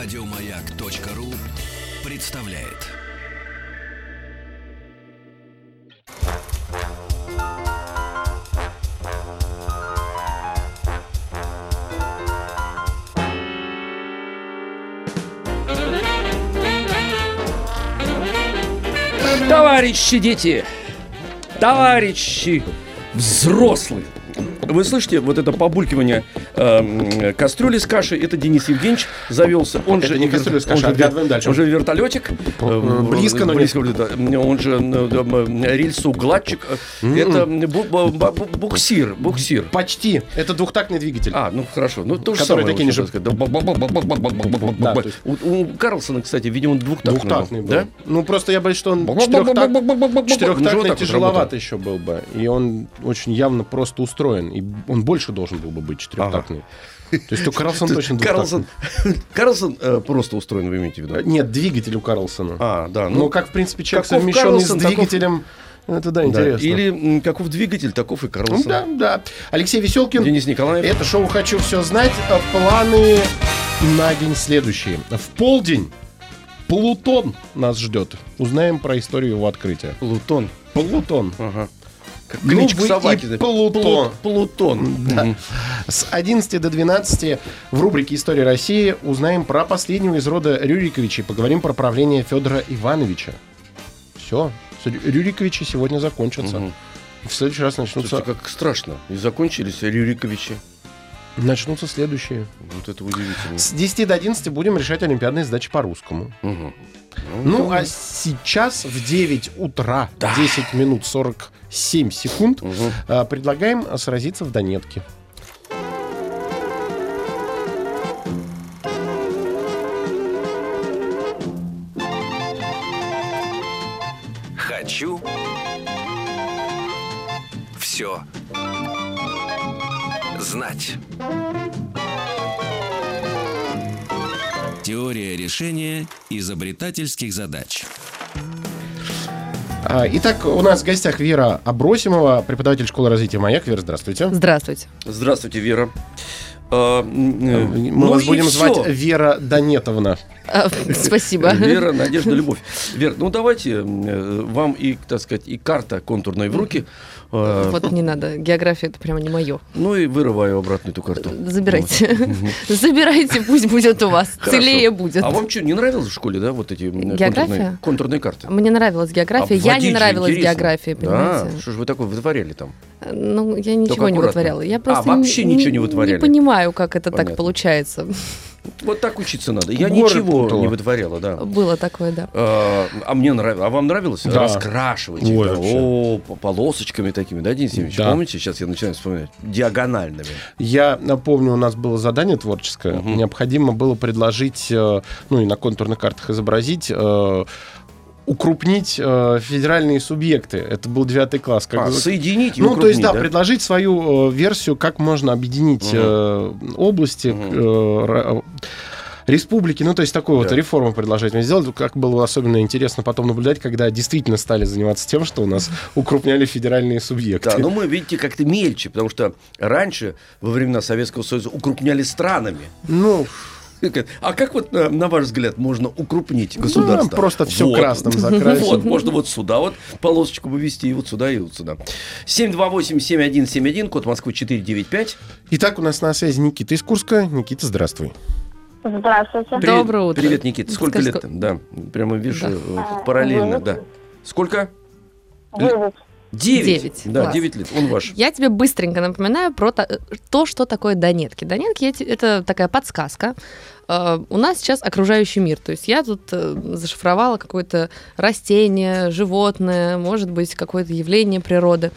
Радиомаяк.ру представляет. Товарищи дети, товарищи взрослые, вы слышите вот это побулькивание э, кастрюли с кашей? Это Денис Евгеньевич завелся. Он это же не кастрюля с кашей, он же, дальше. Он же вертолетик. Близко, но близко, нет. Он же рельсоукладчик. Mm-hmm. Это бу- бу- буксир, буксир. Почти. Это двухтактный двигатель. А, ну хорошо. Ну то же Который самое. Такие же... Да, есть... у, у Карлсона, кстати, видимо, он двухтактный. Двухтактный был. Да? Ну просто я боюсь, что он четырехтактный, четырехтактный тяжеловато еще был бы. И он очень явно просто устроен. И он больше должен был бы быть четырехтактный. То есть у Карлсона точно Карлсон. Карлсон э, просто устроен, вы имеете в виду? Нет, двигатель у Карлсона. А, да. Ну, как, в принципе, человек совмещенный с Карлсон, таков- двигателем. Это да, да. интересно. Или м, каков двигатель, таков и Карлсон. да, да. Алексей Веселкин. Денис Николаев. Это шоу «Хочу все знать». А Планы на день следующие. В полдень Плутон нас ждет. Узнаем про историю его открытия. Плутон. Плутон. Ага. Как Ну, кличка вы и. Плутон. Плут- Плутон. Да. С 11 до 12 в рубрике «История России» узнаем про последнего из рода Рюриковичей. Поговорим про правление Федора Ивановича. Все. Рюриковичи сегодня закончатся. Мгм. В следующий раз начнутся, Слушайте, как страшно. И закончились Рюриковичи. начнутся следующие. Вот это удивительно. С 10 до 11 будем решать олимпиадные задачи по русскому. Мгм. Ну, а сейчас в 9 утра, Да. 10 минут 47 секунд, а, предлагаем сразиться в Донетке. Хочу все знать. Теория решения изобретательских задач. А, Итак, у нас в гостях Вера Абросимова, преподаватель школы развития «Маяк». Вера, здравствуйте. Здравствуйте. Здравствуйте, Вера. А, э, Мы ну вас будем всё. звать Вера Донетовна. А, Спасибо. Вера, Надежда, Любовь. Вер, ну давайте э, вам и, так сказать, и карта контурная в руки. э, Вот не надо. География это прямо не мое. Ну и вырываю обратно эту карту. Забирайте. Забирайте, пусть будет у вас. Хорошо. Целее будет. А вам что, не нравилось в школе, да, вот эти контурные, контурные карты? Мне нравилась география. Я не нравилась интересно. география, Да, понимаете? что же вы такое вытворяли там? Ну, я ничего не аккуратно. вытворяла. Я А, просто вообще не- ничего не вытворяли? Не понимаю, как это Понятно. так получается. Вот так учиться надо. Я Горы ничего путала. не вытворяла, да. Было такое, да. А, а мне нравилось. А вам нравилось? Да. Раскрашивать их, Ой, да. вообще. О, по- полосочками такими, да, Денис Евгеньевич? Да. Помните? Сейчас я начинаю вспоминать. Диагональными. Я напомню, у нас было задание творческое. Мгм. Необходимо было предложить, э, ну и на контурных картах изобразить, э, укрупнить э, федеральные субъекты. Это был девятый класс. Как А, соединить и Ну, то есть, укрупнить, да, предложить свою э, версию, как можно объединить Мгм. э, области, Мгм. э, республики, ну, то есть, такую вот Да. реформу предложить. Мы сделали, как было особенно интересно потом наблюдать, когда действительно стали заниматься тем, что у нас укрупняли федеральные субъекты. Да, но мы, видите, как-то мельче, потому что раньше, во времена Советского Союза, укрупняли странами. Ну, А как вот, на, на ваш взгляд, можно укрупнить ну, государство? просто все Вот. красным закрасить. Вот, можно вот сюда вот полосочку вывести, и вот сюда, и вот сюда. 728-7171, код Москвы 495. Итак, у нас на связи Никита из Курска. Никита, здравствуй. Здравствуйте. Привет, Доброе утро. Привет, Никита. Сколько Скажи, лет? Да, прямо вижу Да. э, параллельно, да. Сколько? Девять. Девять. Девять, Да, класс. девять лет. Он ваш. Я тебе быстренько напоминаю про то, то, что такое Донетки. Донетки это такая подсказка. Э, У нас сейчас окружающий мир. То есть я тут э, зашифровала какое-то растение, животное, может быть, какое-то явление природы.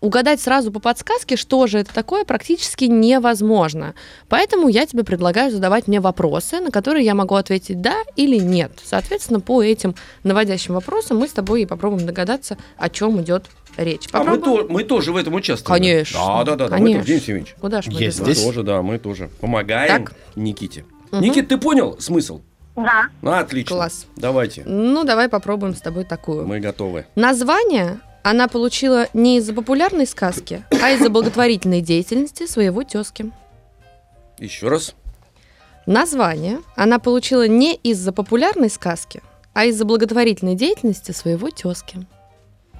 Угадать сразу по подсказке, что же это такое, практически невозможно. Поэтому я тебе предлагаю задавать мне вопросы, на которые я могу ответить да или нет. Соответственно, по этим наводящим вопросам мы с тобой и попробуем догадаться, о чем идет речь. А мы, Попробуем? то- мы тоже в этом участвуем. Конечно. Да, да, да. да. Мы Конечно. тоже, Денис Евгеньевич. Куда ж мы Есть Мы здесь? тоже, да, мы тоже. Помогаем Так. Никите. Мгм. Никит, ты понял смысл? Да. Ну, отлично. Класс. Давайте. Ну, давай попробуем с тобой такую. Мы готовы. Название она получила не из-за популярной сказки, а из-за благотворительной деятельности своего тезки. Еще раз. Название она получила не из-за популярной сказки, а из-за благотворительной деятельности своего тезки.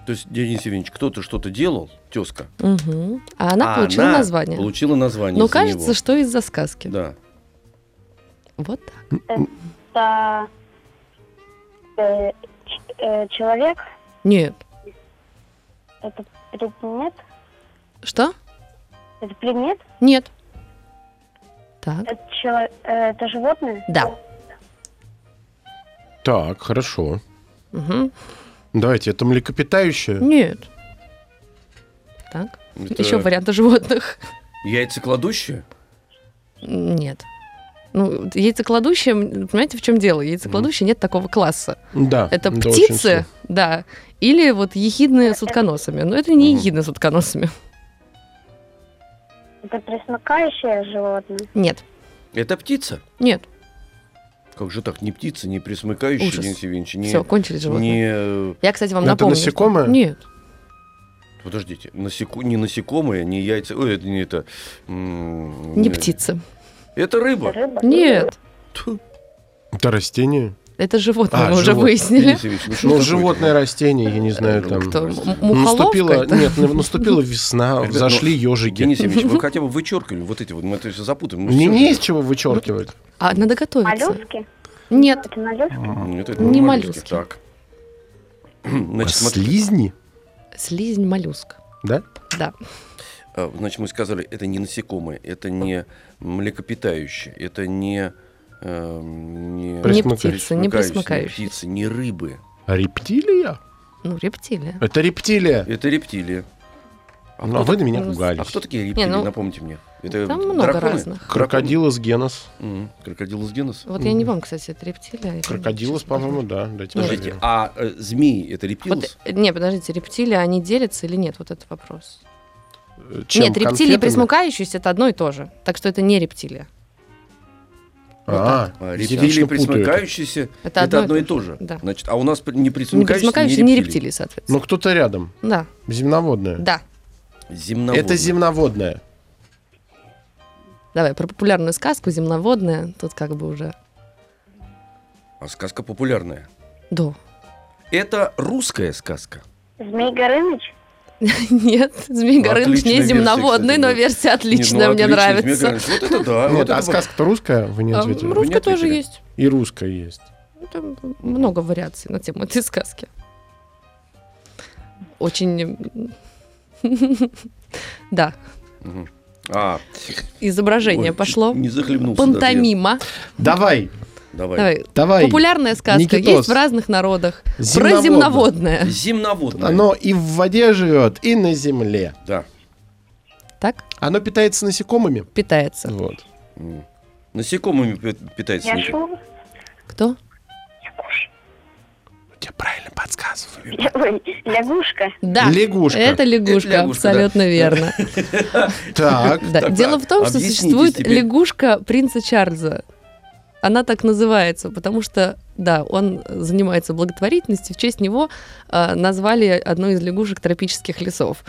То есть, Денис Евгеньевич, кто-то что-то делал, тезка. Мгм. А она а получила она название. Получила название. Но из-за кажется, него. что из-за сказки. Да. Вот так. Это э, ч- э, человек, Нет. Это предмет, Что? это предмет, Нет. Так. это, чело- э, это животное. Да. Так, хорошо. Мгм. Давайте, это млекопитающее? Нет. Так. Это Еще варианты животных. Яйцекладущее? Нет. Ну, яйцекладущие, понимаете, в чем дело? Яйцекладущие нет такого класса. Да. Это да, птицы, да, или вот ехидные с утконосами. Но это не ехидные с утконосами. Это пресмыкающее животное. Нет, Это птица? нет. Как же так? Не птица, не присмыкающая, Ужас. Денис Евгеньевич, не... Все, кончились животные. не... э, Я, кстати, вам Это напомню. насекомое? что- Нет. Подождите, насеку... не насекомые, не яйца... Ой, это не это... м, Не э, птица. Это рыба. Это рыба. Нет. Тьфу. Это растение? Это животное, А, мы уже животное. выяснили. Денис Евгеньевич, ну Ну, животное, растение, я не знаю, там... Кто? Наступила, это? нет, наступила весна, Ребят, ну, ежики. Денис Евгеньевич, вы хотя бы вычеркивали вот эти вот, мы это все запутаем. не же. есть чего вычеркивать. А, надо готовиться. Моллюски? Нет, Это моллюски? Нет, это Не моллюски. моллюски. Так. Значит, смотри, Слизни, слизень моллюск. да? Да. А, значит, мы сказали, это не насекомые, это не млекопитающие, это не... эм, не, Не птицы, не пресмыкающие. птицы, не рыбы. А рептилия? Ну, рептилия. Это рептилия. Это рептилии. А, Ну, а вы на меня пугались. а кто такие рептилии, ну, напомните мне? Это Там много драконы? разных. Крокодилос генос. Мгм. Крокодилус генус? Вот я не помню, кстати, это рептилия. или- Крокодилос, по-моему, да. дайте Подождите, проверю. а э, змеи это рептилус? Вот, э, не, подождите, рептилии, они делятся или нет? Вот этот вопрос. Чем, нет, рептилии и пресмыкающиеся это одно и то же. Так что это не рептилия. А, А, рептилии присмыкающиеся Это это, одно одно и то же. Да. Значит, а у нас не Не присмыкающиеся, пресмыкающие, не рептилии, соответственно. Ну, кто-то рядом. Да, Земноводное. да. Земноводные. Это земноводное. Давай, про популярную сказку «Земноводная». Тут как бы уже... А сказка популярная. Да. Это русская сказка. Змей Горыныч? Нет, Змей Горыныч не земноводный, но версия отличная, Не, ну, мне отличная, нравится. Змей Горыныч. Вот это да. вот Нет, а сказка-то русская? Вы не А, ответили. Русская не тоже есть. И русская есть. Там много вариаций на тему этой сказки. Очень... Да. А, изображение ой, пошло. Не захлебнулся. Пантомима. Давай, Давай. Давай. давай. Популярная сказка Никитос. есть в разных народах. Про Земноводное. земноводное. Земноводное. Оно и в воде живет, и на земле. Да. Так Оно питается насекомыми. питается. Вот. М. Насекомыми пи- питается. Яшу? Кто? Я правильно подсказываю. Лягушка? Да. Лягушка. Это лягушка, Это лягушка, да. абсолютно верно. Так. Да. Дело в том, что объясните существует теперь. лягушка принца Чарльза. Она так называется, потому что, да, он занимается благотворительностью. В честь него а, назвали одну из лягушек тропических лесов.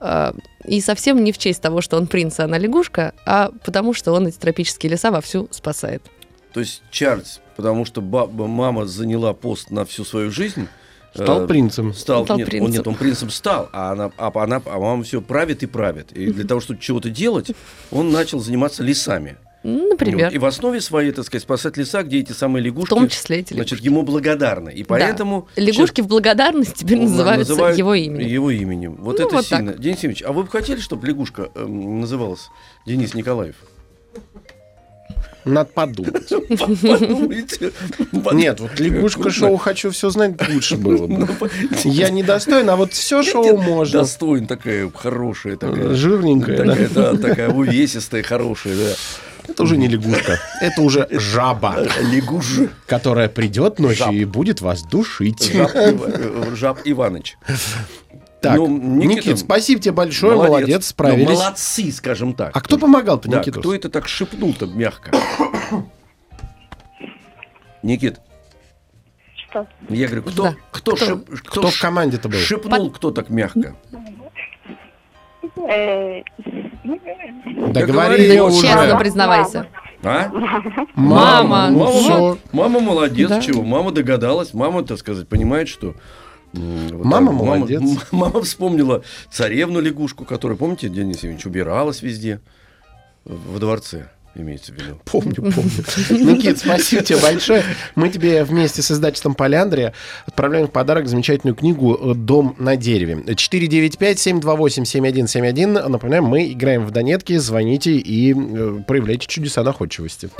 А, и совсем не в честь того, что он принц, а она лягушка, а потому что он эти тропические леса вовсю спасает. То есть Чарльз, потому что баба, мама заняла пост на всю свою жизнь. Стал э, принцем. Стал, Стал нет, он, принцем. нет, он принцем стал, а она, а она, а мама все правит и правит. И для того, чтобы чего-то делать, он начал заниматься лесами. Ну, Например. И в основе своей, так сказать, спасать леса, где эти самые в лягушки, том числе эти значит, лягушки. ему благодарны. И поэтому Лягушки в благодарность теперь называются называют его именем. Его именем. Вот Ну, это вот так. сильно. Денис Евгеньевич, а вы бы хотели, чтобы лягушка эм, называлась Денис Николаев? Надо подумать. Подумайте. Нет, вот лягушка шоу «Хочу все знать» лучше было Ну, бы. Я не достоин, а вот все шоу можно. Достоин такая хорошая такая. Жирненькая, да? Такая, да, такая увесистая, хорошая, да. Это уже не лягушка. Это уже жаба, Лягуш. которая придет ночью Жаб. и будет вас душить. Жаб, Ива- э, Жаб Иваныч. Так, Ну, Никита, Никит, спасибо тебе большое, молодец, Ну, справились. молодцы, скажем так. А кто помогал-то, Да, Никитус? кто это так шепнул-то мягко? Никит, Что? я говорю, кто, Да. кто, Кто? шеп- кто Кто в команде-то был? шепнул, кто так мягко? Да говори уже. Честно признавайся. А? Мама. Мама, Всё. мама молодец, Да. чего? Мама догадалась. Мама, так сказать, понимает, что... вот Мама так. молодец. Мама, мама вспомнила царевну лягушку, которая, помните, Денис Евгеньевич, убиралась везде. Во дворце, имеется в виду. Помню, помню. Никит, спасибо тебе большое. Мы тебе вместе с издательством «Поляндрия» отправляем в подарок замечательную книгу «Дом на дереве». 495-728-7171. Напоминаем, мы играем в Донетки. Звоните и э, проявляйте чудеса находчивости.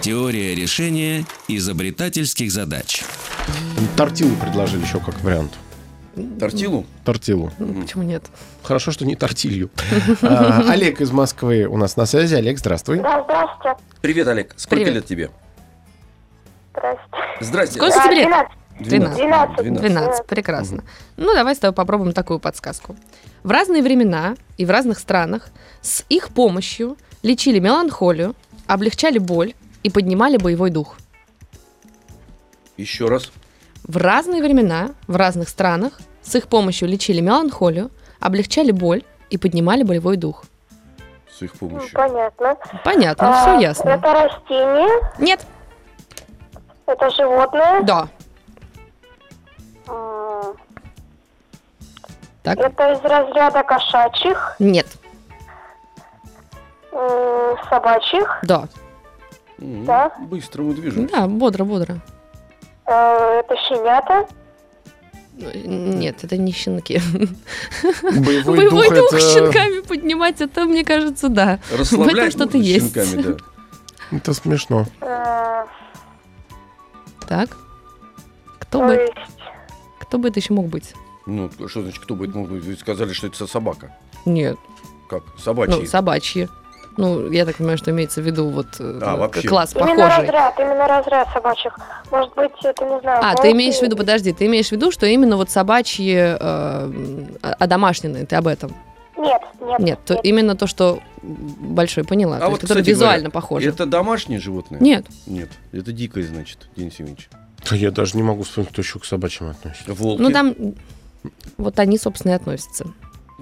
Теория решения изобретательских задач. Тортилу предложили еще как вариант. Тортилу? Тортилу. Ну, Почему нет? Хорошо, что не тортилью. А, Олег из Москвы у нас на связи. Олег, здравствуй. Да, здравствуйте. Привет, Олег. Сколько Привет. лет тебе? Здрасте. Здрасте. Сколько тебе лет? 12. 12. 12. 12, прекрасно. Ну, давай с тобой попробуем такую подсказку. В разные времена и в разных странах с их помощью лечили меланхолию, облегчали боль и поднимали боевой дух. Еще раз. В разные времена, в разных странах с их помощью лечили меланхолию, облегчали боль и поднимали боевой дух. С их Ну, помощью. Понятно. Понятно, А, все ясно. Это растение, Нет, это животное. да. Так, Это из разряда кошачьих, нет, собачьих. да. Да. Быстро мы движемся. Да, бодро, бодро. Э, Это щенята. Нет, это не щенки. Боевой, Боевой дух это... щенками поднимать, это, мне кажется, да. Расслаблять что-то можно есть. щенками, да. Это смешно. Э, Так. Кто То бы, есть кто бы это еще мог быть? Ну, что значит, кто будет? Ну, вы сказали, что это собака. Нет, Как? Собачий. ну, собачьи. Ну, я так понимаю, что имеется в виду вот э, А, вообще. класс именно похожий. разряд, именно разряд собачьих. Может быть, это не знаю. А, ты имеешь в виду, или- подожди, ты имеешь в виду, что именно вот собачьи э, одомашненные, ты об этом? Нет, нет. Нет, то именно то, что большой, поняла, А то есть, вот, которое кстати визуально говоря, похоже. Это домашнее животное? Нет, Нет, это дикое, значит, Денис Евгеньевич. Да Я даже не могу вспомнить, кто еще к собачьим относится. Волки. ну там вот они, собственно, и относятся.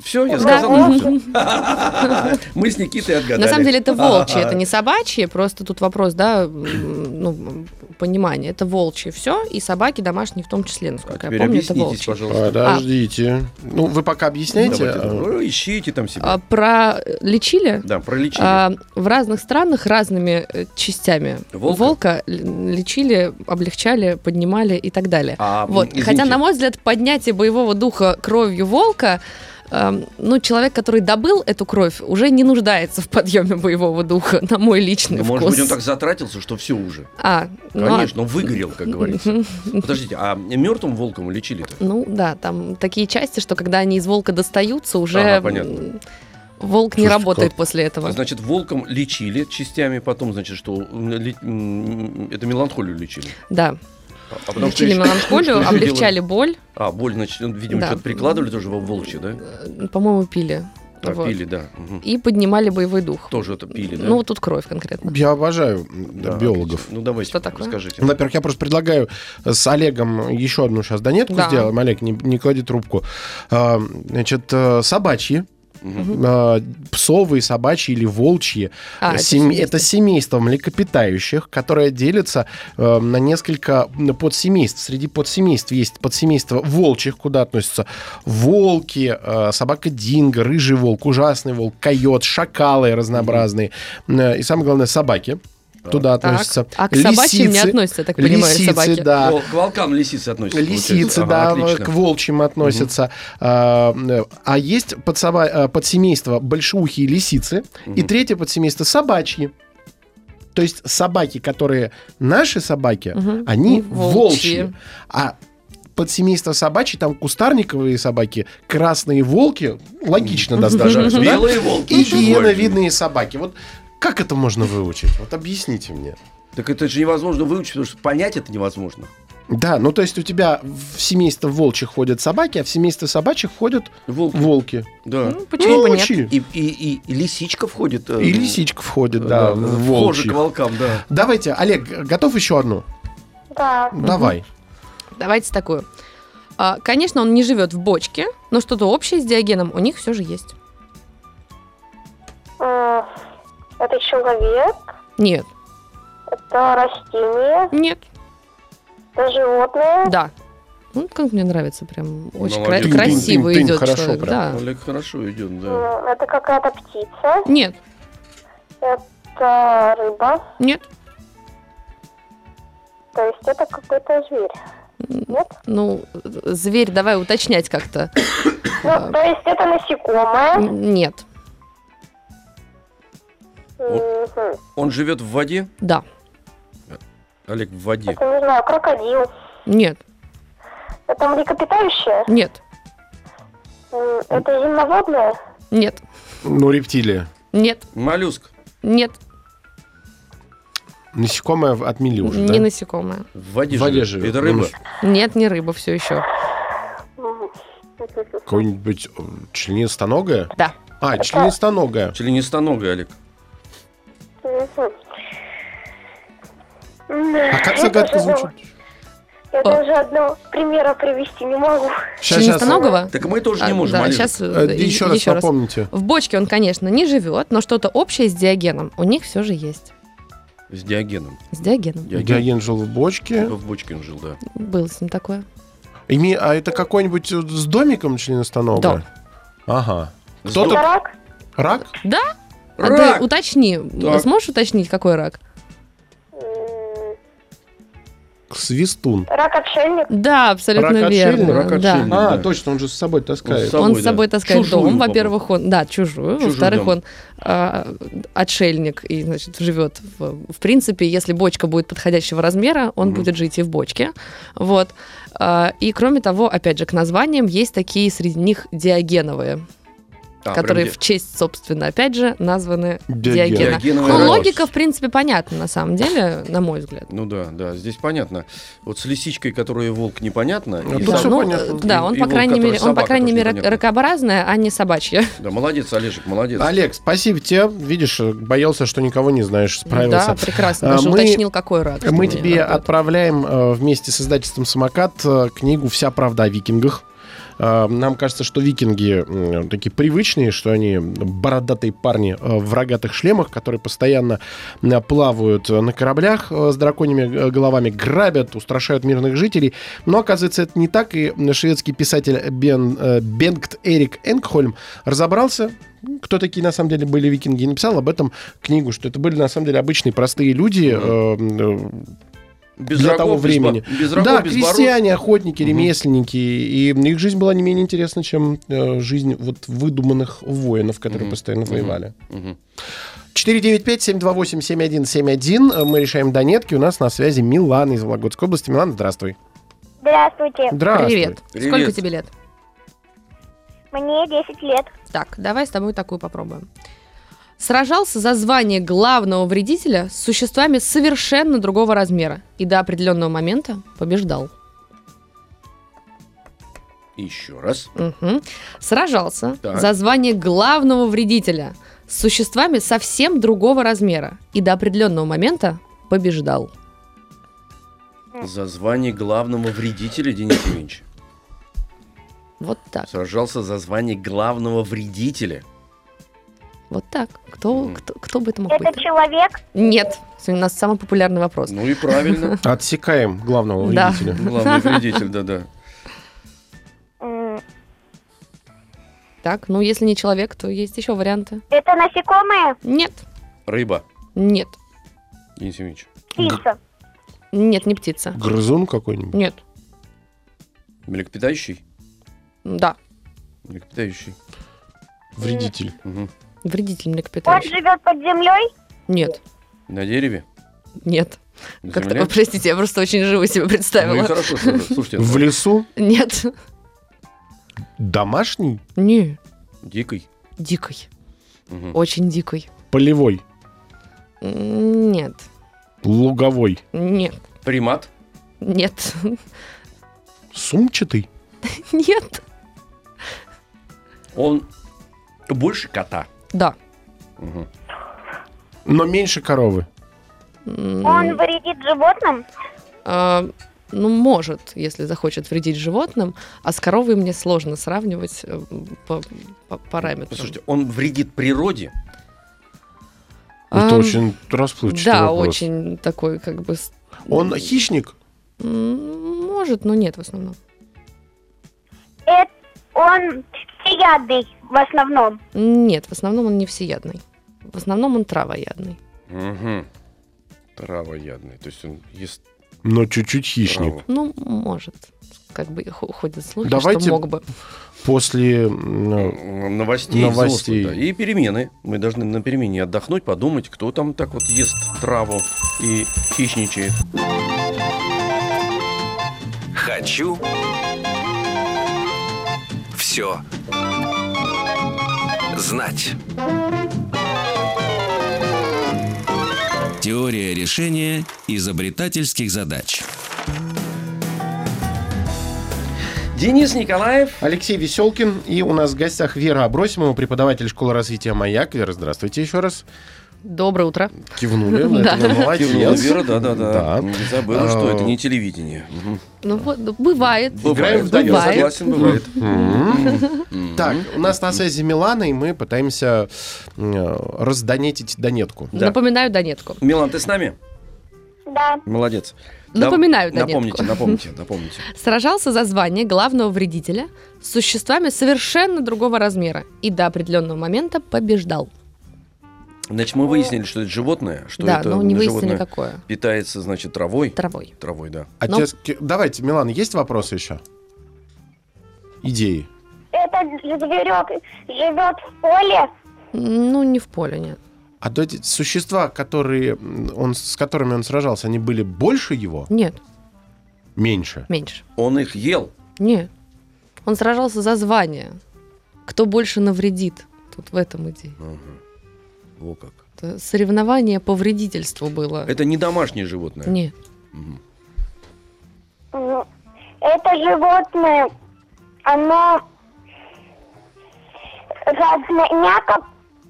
Все, я сказал. Мы с Никитой отгадали. На самом деле это волчьи, это не собачьи, просто тут вопрос, да, ну, понимание. Это волчьи все, и собаки домашние в том числе, А насколько я теперь помню, это волчьи. пожалуйста. Подождите. Ну, вы пока объясняете. Давайте, а, ну, ищите там себя. А, про э, лечили? Да, пролечили. А, в разных странах разными э, частями Волка? лечили, облегчали, поднимали и так далее. А, Вот. Хотя, на мой взгляд, поднятие боевого духа кровью волка, ну, человек, который добыл эту кровь, уже не нуждается в подъеме боевого духа, на мой личный ну, вкус. может быть, он так затратился, что все уже. А, ну, а- Конечно, он выгорел, как говорится. Подождите, а мертвым волком лечили-то? Ну да, там такие части, что когда они из волка достаются, уже Ага, понятно. волк не Слушайте, работает как- после этого. Значит, волком лечили частями, потом, значит, что это меланхолию лечили. Да, А лечили еще- меланхолию, облегчали боль, А, боль, значит, ну, видимо, Да. что-то прикладывали тоже во волчье, да? э, по-моему, пили. А, Вот. пили, да. мгм. И поднимали боевой дух. Тоже это пили, да? Ну, вот тут кровь конкретно. Я обожаю Да, биологов. отлично. Ну, давайте, Что такое? расскажите. Ну, Во-первых, я просто предлагаю с Олегом еще одну сейчас донетку Да. сделаем. Олег, не, не клади трубку. А, Значит, э, собачьи, А, псовые, собачьи или волчьи. А, это Сем- семейство. Это семейство млекопитающих, которое делится э, на несколько подсемейств. Среди подсемейств есть подсемейство волчьих, куда относятся волки, э, собака динго, рыжий волк, ужасный волк, койот, шакалы разнообразные. Э, И самое главное, собаки. Туда Так. относятся. А к собачьим не Лисицы. относятся, я так понимаю, Лисицы, собаки. да. О, к волкам лисицы относятся. Лисицы, получается. да, Ага, к волчьим относятся. А, а есть подсоба- э, подсемейство большеухие лисицы. И третье подсемейство собачьи. То есть собаки, которые наши собаки, они волчьи. волчьи. А подсемейство собачьи, там кустарниковые собаки, красные волки, логично достаточно. да? Белые волки. И гиеновидные собаки. Вот как это можно выучить? Вот объясните мне. Так это же невозможно выучить, потому что понять это невозможно. Да, ну то есть у тебя в семейство волчьих ходят собаки, а в семейство собачьих ходят Волки. волки. Да. Ну, почему бы нет? И, и, и, и лисичка входит. э, И лисичка входит, э, да, кожу волчьих. к волкам, да. Давайте, Олег, готов еще одну? Да. Давай. Давайте такую. А, Конечно, он не живет в бочке, но что-то общее с Диогеном у них все же есть. Это человек. Нет. Это растение, Нет. это животное, Да. Ну, как мне нравится, прям очень кра- Молодец. красиво Тынь-тынь-тынь, идет хорошо человек. прям. Да. Олег хорошо идет, да. М, это какая-то птица, Нет, это рыба, нет. то есть это какой-то зверь. Нет? Ну, зверь, давай уточнять как-то. Ну, то есть это насекомое. Нет. Мгм. Он живет в воде? Да. Олег, в воде. Это, не знаю, крокодил. Нет. Это млекопитающее? Нет. М, Это земноводное? Нет. Ну, рептилия. Нет. Моллюск. Нет. Насекомое в- отмели уже, не да? насекомое. В воде, В воде живет. живет. Это рыба. Нет, не рыба все еще. Какое-нибудь э, членистоногое? Да. А, членистоногое. Членистоногая, Олег. А как Я загадка даже звучит? Я даже одного примера привести не могу. Щас. Членистоногого? Так мы тоже не А, можем, Да, Олег. сейчас Э, Еще раз напомните. В бочке он, конечно, не живет, но что-то общее с диагеном у них все же есть. С Диогеном. С диагеном. Диоген. Диоген жил в бочке. В бочке он жил, да. Было с ним такое. Име- А это какой-нибудь э, с домиком членистоногое? Да. Ага. Кто-то- Это рак? Рак? А Рак! ты уточни, Так. сможешь уточнить, какой рак? М, Свистун. Рак отшельник? Да, абсолютно Рак верно. отшельник? Рак да. отшельник. А, да. точно, он же с собой таскает. Он с собой таскает Чужую, дом, по-моему. во-первых, он, да, чужую, Чужой во-вторых, дом. он а, отшельник и, значит, живет, в, в принципе, если бочка будет подходящего размера, он Мгм. будет жить и в бочке, вот. А, и, кроме того, опять же, к названиям есть такие среди них диагеновые, А, которые в честь, собственно, опять же, названы Диоген. Диогена. Диогеновая Ну, логика, в принципе, понятна, на самом деле, на мой взгляд. Ну да, да, здесь понятно. Вот с лисичкой, которая волк, непонятно. Ну, и тут сам- всё ну, понятно. да, он, и по крайней мере, он, по крайней мере, ракообразная, а не собачья. Да, молодец, Олежек, молодец. Олег, спасибо тебе. Видишь, боялся, что никого не знаешь, справился. Да, прекрасно. А, Даже мы- уточнил, какой рак. Мы тебе отправляем э, вместе с издательством «Самокат» э, книгу «Вся правда о викингах». Э, Нам кажется, что викинги такие привычные, что они бородатые парни э, в рогатых шлемах, которые постоянно плавают на кораблях э, с драконьими э, головами, грабят, устрашают мирных жителей. Но, оказывается, это не так, и шведский писатель Бен, Бенгт Эрик Энгхольм разобрался, кто такие на самом деле были викинги, и написал об этом книгу, что это были на самом деле обычные простые люди, Без для рогов, того без времени. ба- Без рогов, да, без бород. крестьяне, охотники, Мгм. ремесленники. И их жизнь была не менее интересна, чем э, жизнь вот выдуманных воинов, которые Мгм. постоянно Мгм. воевали. Мгм. 495-728-7171. Э, Мы решаем донетки. У нас на связи Милана из Вологодской области. Милана, здравствуй. Здравствуйте. Здравствуй. Привет. Привет. Сколько тебе лет? Мне 10 лет. Так, давай с тобой такую попробуем. Сражался за звание главного вредителя с существами совершенно другого размера и до определенного момента побеждал. Еще раз. Мгм. Сражался Так. за звание главного вредителя с существами совсем другого размера и до определенного момента побеждал. За звание главного вредителя Денис Евгеньевич. Вот так. Сражался за звание главного вредителя. Вот так. Кто, кто, кто бы это мог Это быть? человек? Нет. Сегодня у нас самый популярный вопрос. Ну и правильно. Отсекаем главного вредителя. Главный вредитель, да-да. Так, ну если не человек, то есть еще варианты. Это насекомое? Нет. Рыба. Нет. Евгеньевич. Птица? Нет, не птица. Грызун какой-нибудь. Нет. Млекопитающий? Да. Млекопитающий. Вредитель. Мгм. Вредитель Он млекопитающий. живет под землей? Нет. На дереве? Нет. Как-то, простите, я просто очень живо себе Ну и представила. хорошо, что- слушайте, В ну, лесу. Нет. Домашний. Не. дикий. Дикой. Мгм. Очень дикой. Полевой. Нет. Луговой. Нет. Примат. Нет. Сумчатый. Нет. Он больше кота. Да. Мгм. Но меньше коровы. Он вредит животным? а, Ну, может, если захочет вредить животным, а с коровой мне сложно сравнивать э, по, по параметрам. Послушайте, он вредит природе. Это Ам, очень расплывчатый Да, вопрос. очень такой, как бы... Он хищник? Может, но нет в основном. Это он всеядный в основном. Нет, в основном он не всеядный. В основном он травоядный. Угу. Травоядный. То есть он ест Но чуть-чуть хищник. траву. Ну, может. Как бы хо- ходят слухи, Давайте что мог бы. После М, Новостей, Новостей. взрослых, да. И перемены. Мы должны на перемене отдохнуть, подумать, кто там так вот ест траву и хищничает. Хочу. Все. Знать. Теория решения изобретательских задач. Денис Николаев. Алексей Веселкин. И у нас в гостях Вера Абросимова, преподаватель школы развития «Маяк». Вера, здравствуйте еще раз. Доброе утро. Кивнули. на Да. молодец. Вера, да, да, да. Не забыла, что А, это не телевидение. Ну вот, ну, бывает. Играем в Бывает. согласен, бывает. Так, у нас на связи Милана, и мы пытаемся раздонетить донетку. Напоминаю Донетку. Милан, ты с нами? Да. Молодец. Напоминаю Донетку. Напомните, напомните, напомните. Сражался за звание главного вредителя с существами совершенно другого размера и до определенного момента побеждал. Значит, мы выяснили, что это животное, что да, это но не выяснили, животное какое. питается, значит, травой. Травой. Травой, да. А Ну. те- Давайте, Милана, есть вопросы еще? Идеи. Этот зверек живет в поле. Ну, не в поле, нет. А то эти существа, которые он, с которыми он сражался, они были больше его? Нет, Меньше? меньше. Он их ел. Нет. Он сражался за звание. Кто больше навредит? Тут в этом идея. Ага. Во как. Это соревнование по вредительству было. Это не домашнее животное. Нет. М, Это животное, оно родня,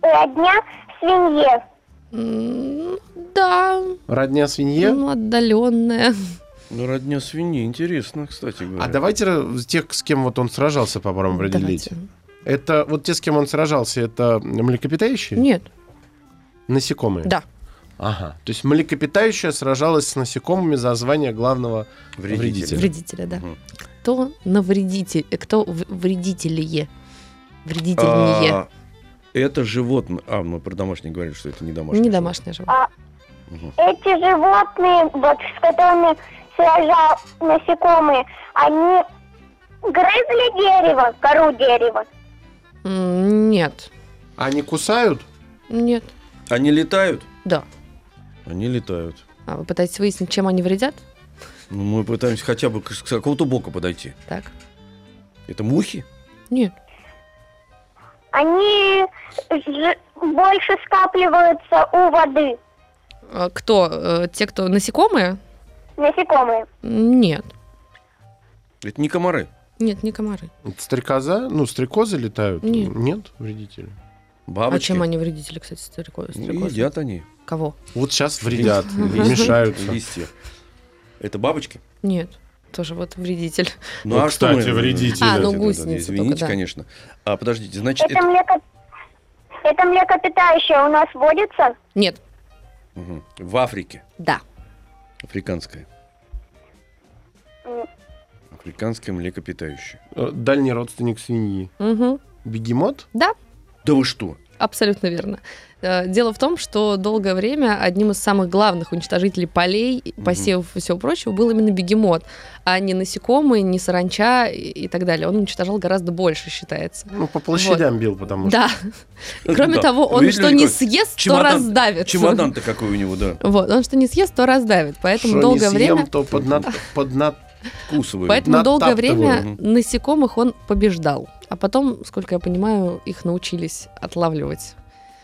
родня свинье. М, Да, Родня свинье? ну, отдаленная. Ну, родня свиньи, интересно, кстати говоря. А давайте тех, с кем вот он сражался, попробуем определить. Давайте. Это вот те, с кем он сражался, это млекопитающие? Нет, Насекомые? да. Ага. То есть млекопитающая сражалась с насекомыми за звание главного Вредителя. вредителя. Вредителя, да. Мгм. Кто навредитель, э, кто в- вредителие? Вредительнее. А, это животное. А, мы про домашнее говорили, что это не домашнее. Не домашнее животное. Эти животные, вот с которыми сражал насекомые, они грызли дерево, кору дерева. Нет, Они кусают? нет. Они летают? Да. Они летают. А вы пытаетесь выяснить, чем они вредят? Ну, мы пытаемся хотя бы к- с какого-то бока подойти. Так. Это мухи? Нет. Они больше скапливаются у воды, А Кто? Э, Те, кто насекомые? насекомые. Нет. Это не комары. Нет, не комары. Это Стрекоза? Ну, стрекозы летают? Нет. Нет, вредители. Бабочки. А чем они вредители, кстати, стрекозы? Ну, стрекозы? едят они. Кого? Вот сейчас вредят, мешаются. Листья. Это бабочки? Нет. Тоже вот вредитель. Ну, что кстати, мы- вредители. А, ну, гусеницы Извините, только, да. конечно. А, подождите, значит, Это, это... млеко... это млекопитающее у нас водится. Нет. Мгм. В Африке. Да. Африканское. Африканское млекопитающее. Э, Дальний родственник свиньи. Мгм. Бегемот? Да, Да вы что? абсолютно верно. Э, Дело в том, что долгое время одним из самых главных уничтожителей полей, посевов и всего прочего был именно бегемот, а не насекомые, не саранча и, так далее. Он уничтожал гораздо больше, считается. Ну, по площадям бил, потому что... Да. Кроме Да. того, он Видели, что не съест, то раздавит. Чемодан-то какой у него, да. Вот, он что не съест, то раздавит. Поэтому Что долгое не съем, время... то под, над- под над- Вкусывает. Поэтому долгое время насекомых он побеждал. А потом, сколько я понимаю, их научились отлавливать.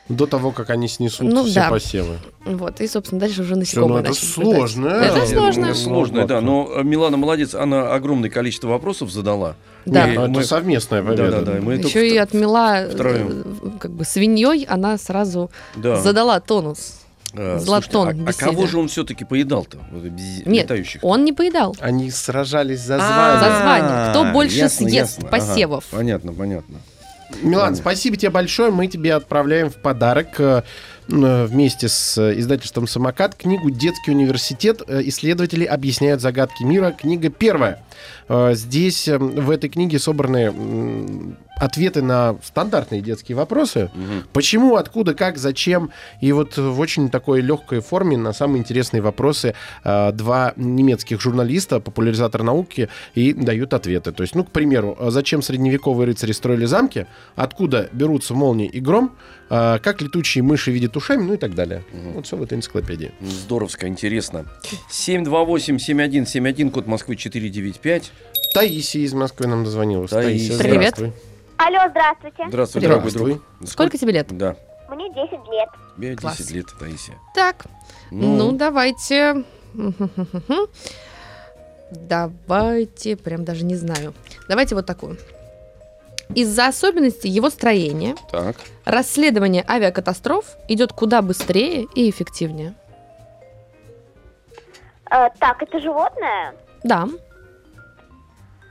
до того, как они снесут Ну, все да. посевы. Вот, и, собственно, дальше уже Всё, ну насекомые это сложно. Это э, сложно. Это сложно, да. Но э, Милана молодец, она огромное количество вопросов задала. Да. И Ну, это мы- совместная победа. Да, да, да. Мы Еще и отмела втроем. э, как бы свиньей, она сразу да. задала тонус. А, Златон слушайте, а- а, кого же он все-таки поедал-то? Вот Нет, летающих. он не поедал. Они сражались за А, звание. За звание. Кто больше ясно, съест ясно. посевов? Ага, Понятно, понятно. Милан, спасибо тебе большое. Мы тебе отправляем в подарок э, э, вместе с э, издательством «Самокат» книгу «Детский университет. Исследователи объясняют загадки мира». Книга первая. Э, Здесь э, в этой книге собраны ответы на стандартные детские вопросы. Почему, откуда, как, зачем. И вот в очень такой легкой форме на самые интересные вопросы э, два немецких журналиста, популяризатор науки, и дают ответы. То есть, ну, к примеру, э, зачем средневековые рыцари строили замки, откуда берутся молнии и гром, э, как летучие мыши видят ушами, ну и так далее. Вот все в этой энциклопедии. Здоровско, интересно. 728-7171, код Москвы 495. Таисия из Москвы нам дозвонилась. Таисия. Привет. здравствуй. Алло, здравствуйте. Здравствуй, дорогой Здравствуй. друг. Сколько тебе лет? Да. Мне 10 лет. Тебе Класс. 10 лет, Таисия. Так, ну, давайте... Давайте, прям даже не знаю. Давайте вот такую. Из-за особенностей его строения Так. расследование авиакатастроф идет куда быстрее и эффективнее. Э, так, это животное? Да,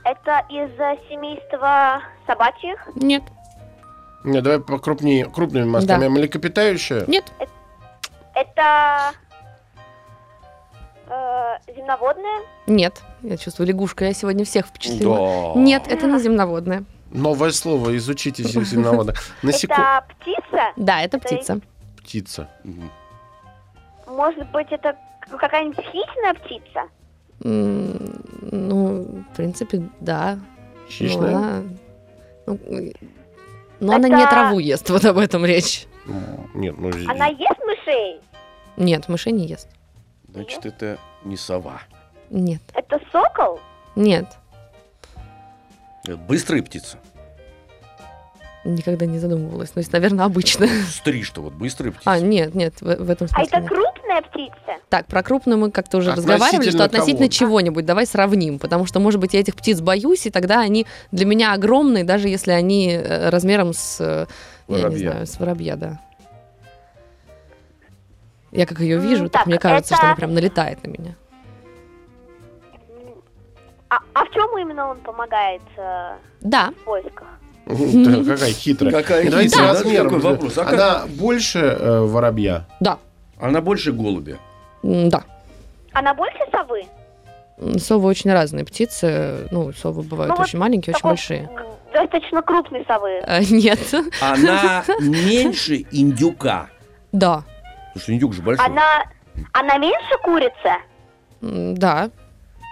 Это из семейства собачьих? нет, Не, давай покрупнее, крупными мазками. Да. Млекопитающее? нет, Это э, земноводное? нет. Я чувствую, лягушка, я сегодня всех впечатлила. Да. Нет, это не земноводное. Новое слово, изучите зем- земноводных. Насеко... Это птица? Да, это Это птица. Птица. Может быть, это какая-нибудь хищная птица? Ну, в принципе, да. Ну, Хищная? она, ну, но она не Это- траву ест, вот об этом речь. Ну, Нет, ну... Она ест мышей? Нет, мышей не ест. Значит, это не сова. Нет, Это сокол? нет, Это быстрая птица. Никогда не задумывалась. Ну, есть, наверное, обычная. Стри, что вот быстрая птица. А, нет, нет, в, в этом А смысле это нет. крупная птица? Так, про крупную мы как-то уже разговаривали, что относительно кого? чего-нибудь. Давай сравним, потому что, может быть, я этих птиц боюсь, и тогда они для меня огромные, даже если они э, размером с, э, я не Воробья. знаю, с воробья, да. Я как ее вижу, так так, мне кажется, это- что она прям налетает на меня. А, а в чем именно он помогает э, Да, в поисках? Какая хитрая. Какая Давайте хитрая, размером. Какой вопрос? А как- Она больше э, воробья? да, Она больше голубя. м, да. Она больше совы? М, Совы очень разные птицы. Ну, совы бывают Ну вот очень маленькие, очень Такой, большие. м, Достаточно крупной совы. А, нет. Она меньше индюка. Да. Потому что индюк же большой. Она, она меньше курицы? М, Да.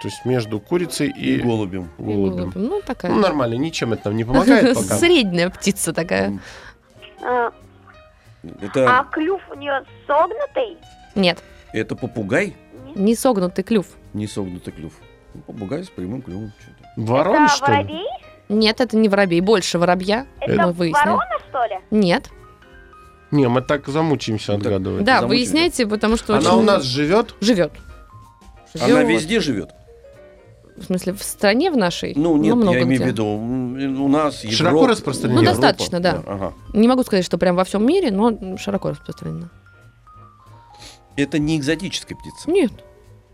То есть между курицей И и голубем. И голубем. голубем. Ну, такая. Ну, нормально, ничем это нам не помогает пока. Средняя птица такая. А, Это, а клюв у нее согнутый? Нет, это попугай, не согнутый клюв. не согнутый клюв. Ну, Попугай с прямым клювом. что-то. Ворон, это что ли? воробей? Нет, это не воробей, больше воробья. Это мы выяснили. ворона, что ли? Нет. Не, мы так замучаемся Ну, отгадывать. Да, замучили. выясняйте, потому что Она очень... у нас живет? живет. Она Живет. везде живет. В смысле, в стране в нашей? Ну, нет, много я имею в где. виду, м, у нас Европа. Широко распространена? Ну, Европа. достаточно, да. Ага. Не могу сказать, что прям во всем мире, но широко распространено. Это не экзотическая птица, Нет,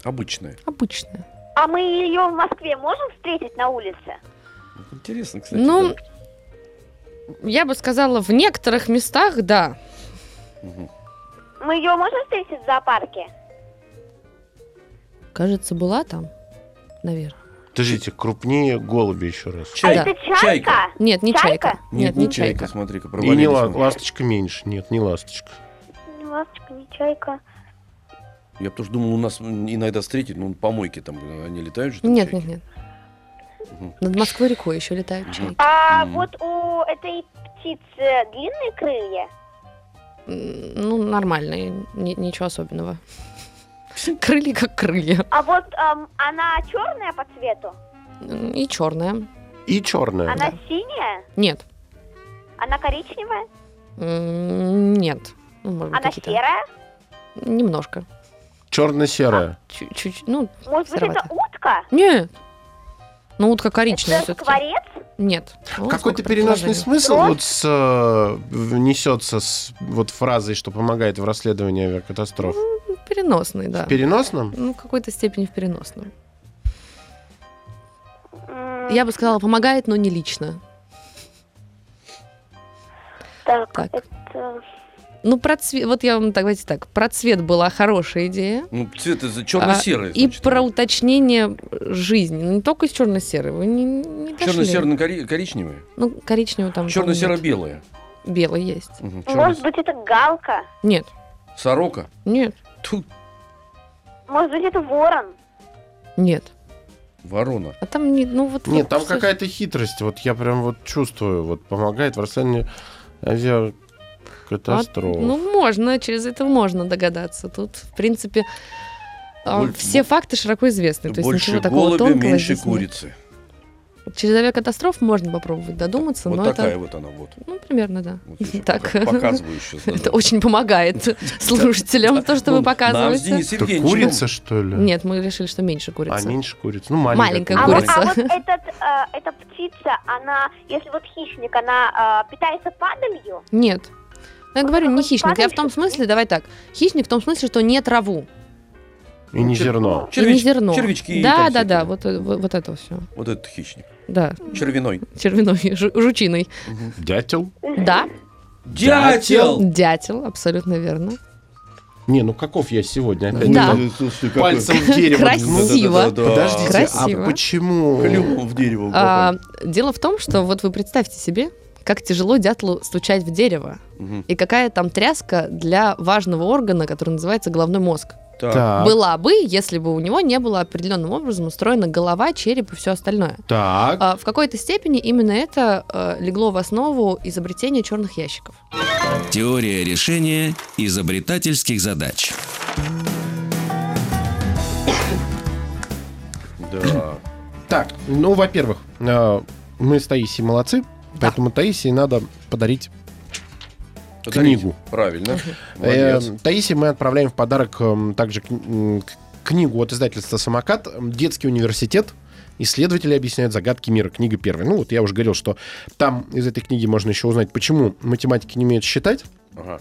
обычная. обычная. А мы ее в Москве можем встретить на улице? Интересно, кстати. Ну, да. я бы сказала, в некоторых местах, да. Мгм. Мы ее можем встретить в зоопарке? Кажется, была там, наверное. Подождите, крупнее голуби еще раз. А Чайка. это чайка? Чайка. Нет, не чайка. Чайка? Нет, не чайка. смотри-ка, И не ла- ласточка меньше. Нет, не ласточка. Не ласточка, не чайка. Я тоже думал, у нас иногда встретить, ну, помойки там, они летают же. там Нет, чайки. нет, нет. Мгм. Над Москвой рекой еще летают чайки. А М. вот у этой птицы длинные крылья? Ну, нормальные, ни- ничего особенного. Крылья как крылья. А вот ам, она черная по цвету? И черная. И черная. Она синяя? Нет. Она коричневая? М, Нет. Ну, может быть, Она какие-то- серая? Немножко. Черно-серая. Чуть-чуть. Ну, Может быть, это Сероватая. утка? нет. Ну, утка коричневая Это все-таки. скворец? Нет. Ну, Какой-то сколько переносный смысл Дрожь? вот с, э, внесется с вот фразой, что помогает в расследовании авиакатастроф? Переносный, да. В переносном? Ну, в какой-то степени в переносном. Я бы сказала, помогает, но не лично. Так, Так. это... Ну, про цвет, вот я вам так, давайте так, про цвет была хорошая идея. Ну, цвет это черно-серый. А, и про уточнение жизни. Ну, не только из черно-серый. Вы не, не. Черно-серо-коричневый? Ну, коричневый там. Черно-серо-белое. Белый есть. Угу, Может быть, это галка? Нет. Сорока? Нет. Тут Может быть, это ворон? Нет. ворона. А там не, ну вот. Нет, там какая-то хитрость. Вот я прям вот чувствую, вот помогает в расследовании авиакатастроф. А, ну, можно, через это можно догадаться. Тут, в принципе, а, Боль- все факты широко известны. То есть Больше ничего такого голубя, тонкого меньше здесь нет. Через авиакатастроф можно попробовать додуматься, Вот но такая это, вот она вот. ну, примерно, да. Вот так. пока- Показываю сейчас. Это очень помогает слушателям, то, что Ну, вы показываете. Это курица, что ли? Нет, мы решили, что меньше А, курицы. меньше курица. Ну, маленькая, А курица. а вот этот, э, эта птица, она, если вот хищник, она э, питается падалью? Нет. Ну, Я говорю, не хищник. Я в том смысле, давай так. Хищник в том смысле, что не траву. И не Чер- зерно. и не зерно. Червячки. и Да, да, да, вот, вот, вот это все. Вот этот хищник. Да, Червяной. червяной, жу- жучиной. Дятел? Да, Дятел! дятел, абсолютно верно. Не, ну каков я сегодня? Опять Да. там Пальцем в дерево. Красиво. ткнул. Подождите, Красиво. а почему? Клювом в дерево. А, дело в том, что вот вы представьте себе, как тяжело дятлу стучать в дерево. Мгм. И какая там тряска для важного органа, который называется головной мозг. Так. Так, Была бы, если бы у него не было определенным образом устроена голова, череп и все остальное. так. А, в какой-то степени именно это э, легло в основу изобретения черных ящиков. Теория решения изобретательских задач. Да. Так, ну, во-первых, э, мы с Таисией молодцы, поэтому Таисии надо подарить Подарить. книгу. Правильно. Э, мы отправляем в подарок эм, также к- книгу от издательства «Самокат» «Детский университет». Исследователи объясняют загадки мира. Книга первая. Ну, вот я уже говорил, что там из этой книги можно еще узнать, почему математики не умеют считать. Ага.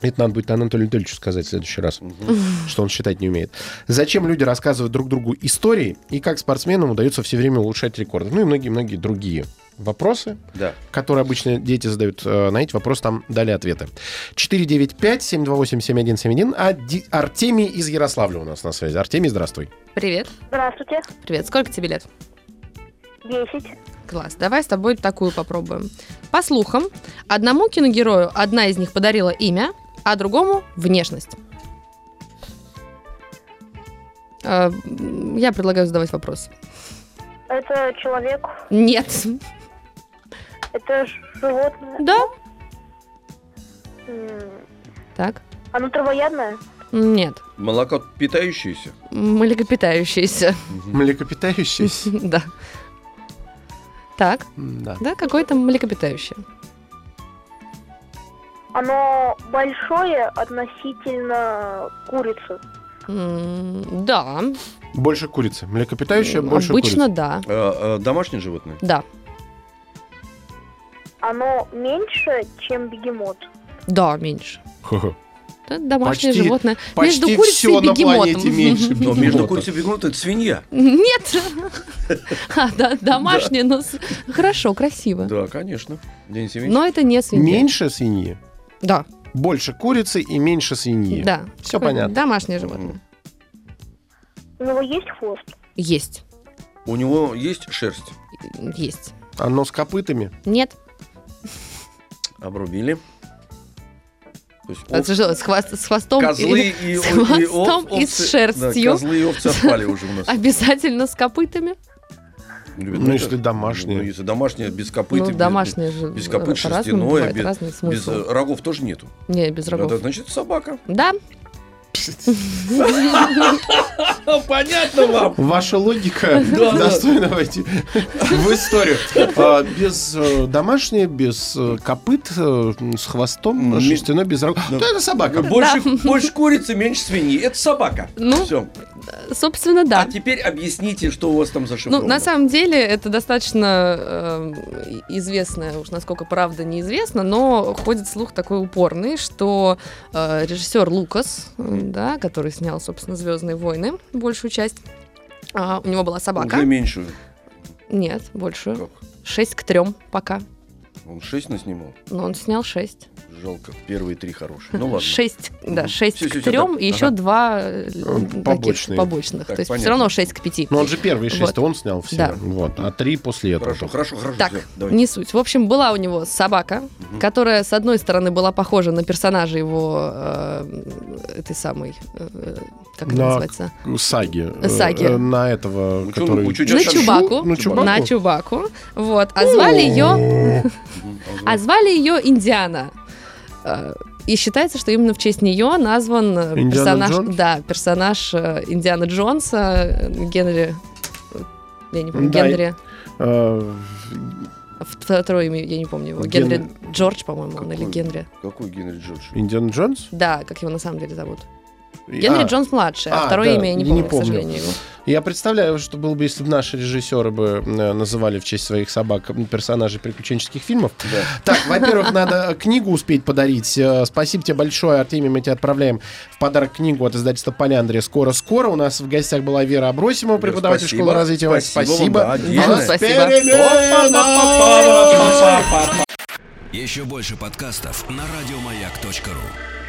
Это надо будет Анатолию Анатольевичу сказать в следующий раз, что он считать не умеет. Зачем люди рассказывают друг другу истории и как спортсменам удается все время улучшать рекорды. Ну и многие-многие другие вопросы, Да. которые обычно дети задают. э, На эти вопросы там дали ответы. 495-728-7171. А Артемий из Ярославля у нас на связи. Артемий, здравствуй. Привет. Здравствуйте. Привет. Сколько тебе лет? Десять. Класс. Давай с тобой такую попробуем. По слухам, одному киногерою одна из них подарила имя, а другому внешность. Э, Я предлагаю задавать вопрос. Это человек, Нет. Это животное. Да? М, Так. Оно травоядное? Нет. Молоко питающееся. Млекопитающееся. Млекопитающийся. Да. Так, Да. да, какое-то млекопитающее. Оно большое относительно курицы. М, Да, Больше курицы. Млекопитающее, больше обычно курицы. да. А, а, домашнее животное? Да, Оно меньше, чем бегемот. да, меньше. Это домашнее Почти- животное. Почти Между курицей все и бегемотом. меньше Но между курицей и бегемотом это свинья. Нет. А, да, домашнее, но хорошо, красиво. Да, конечно. Денис Евгеньевич. Но это не свинья. Меньше свиньи. Да, Больше курицы и меньше свиньи. да. Такое понятно. Домашнее животное. У него есть хвост? Есть. У него есть шерсть? Есть. Оно с копытами. Нет. Обрубили. То есть Это овцы- же С, хвост- с хвостом козлы и- и, с и хвостом ов- и с овцы- шерстью. Да, козлы и овцы отпали уже у нас. обязательно с копытами. Любят Ну, это. если домашние. Ну, если домашнее, без копыт. ну, без- домашнее же без копыт, шерстяное, бывает, без- Без э, рогов тоже нету. Не, без рогов. Это значит собака. Да, Понятно вам. Ваша логика достойна войти в историю. А, Без э, домашней, без э, копыт, э, с хвостом, шерстяной, без рог. Да. То это собака. Больше, больше курицы, меньше свиньи. Это собака. Ну, Все. собственно, да. А теперь объясните, что у вас там Ну, зашифровано. на самом деле, это достаточно э, известное, уж насколько правда неизвестно, но ходит слух такой упорный, что э, режиссер Лукас, э, да, который снял, собственно, Звездные войны, большую часть, а, у него была собака. Уже меньшую. Нет, большую. Как? 6 к 3 пока. Он шесть наснимал. Но он снял шесть. Жалко. Первые три хорошие. Ну ладно. Шесть, да, Мгм. шесть Всё, всё, к всё, трем, так. и еще Ага. два э, таких побочных. Так, То есть понятно. все равно шесть к пяти. Но он же первые шесть, Вот. он снял все. Да. Вот. А три после этого. Хорошо, хорошо, хорошо. Так, давай. не суть. В общем, была у него собака, которая, с одной стороны, была похожа на персонажа его э, этой самой, э, как это На называется? Саги. э, Саги. э, На этого, Ну, который... ну, чё, На? Чубаку. На Чубаку? На Чубаку. Вот. А звали ее... А звали ее Индиана. Э, И считается, что именно в честь нее назван э, Индиана персонаж, Джонс? да, персонаж э, Индиана Джонса, Генри, я не помню, Да, Генри, э, второе имя, я не помню его, Ген- Генри Джордж, по-моему, он, или? Генри. Какой Генри Джордж? Индиана Джонс? Да, как его на самом деле зовут. Генри а, Джонс младший, а, а, второе да, имя я не не помню, к помню. сожалению, его. Я представляю, что было бы, если бы наши режиссеры бы э, называли в честь своих собак персонажей приключенческих фильмов. Да. Так, во-первых, надо книгу успеть подарить. Э, Спасибо тебе большое, Артемий. Мы тебе отправляем в подарок книгу от издательства «Поляндрия». Скоро-скоро. У нас в гостях была Вера Абросимова, преподаватель спасибо. школы развития. Спасибо Спасибо. Еще больше подкастов на радиомаяк.ру.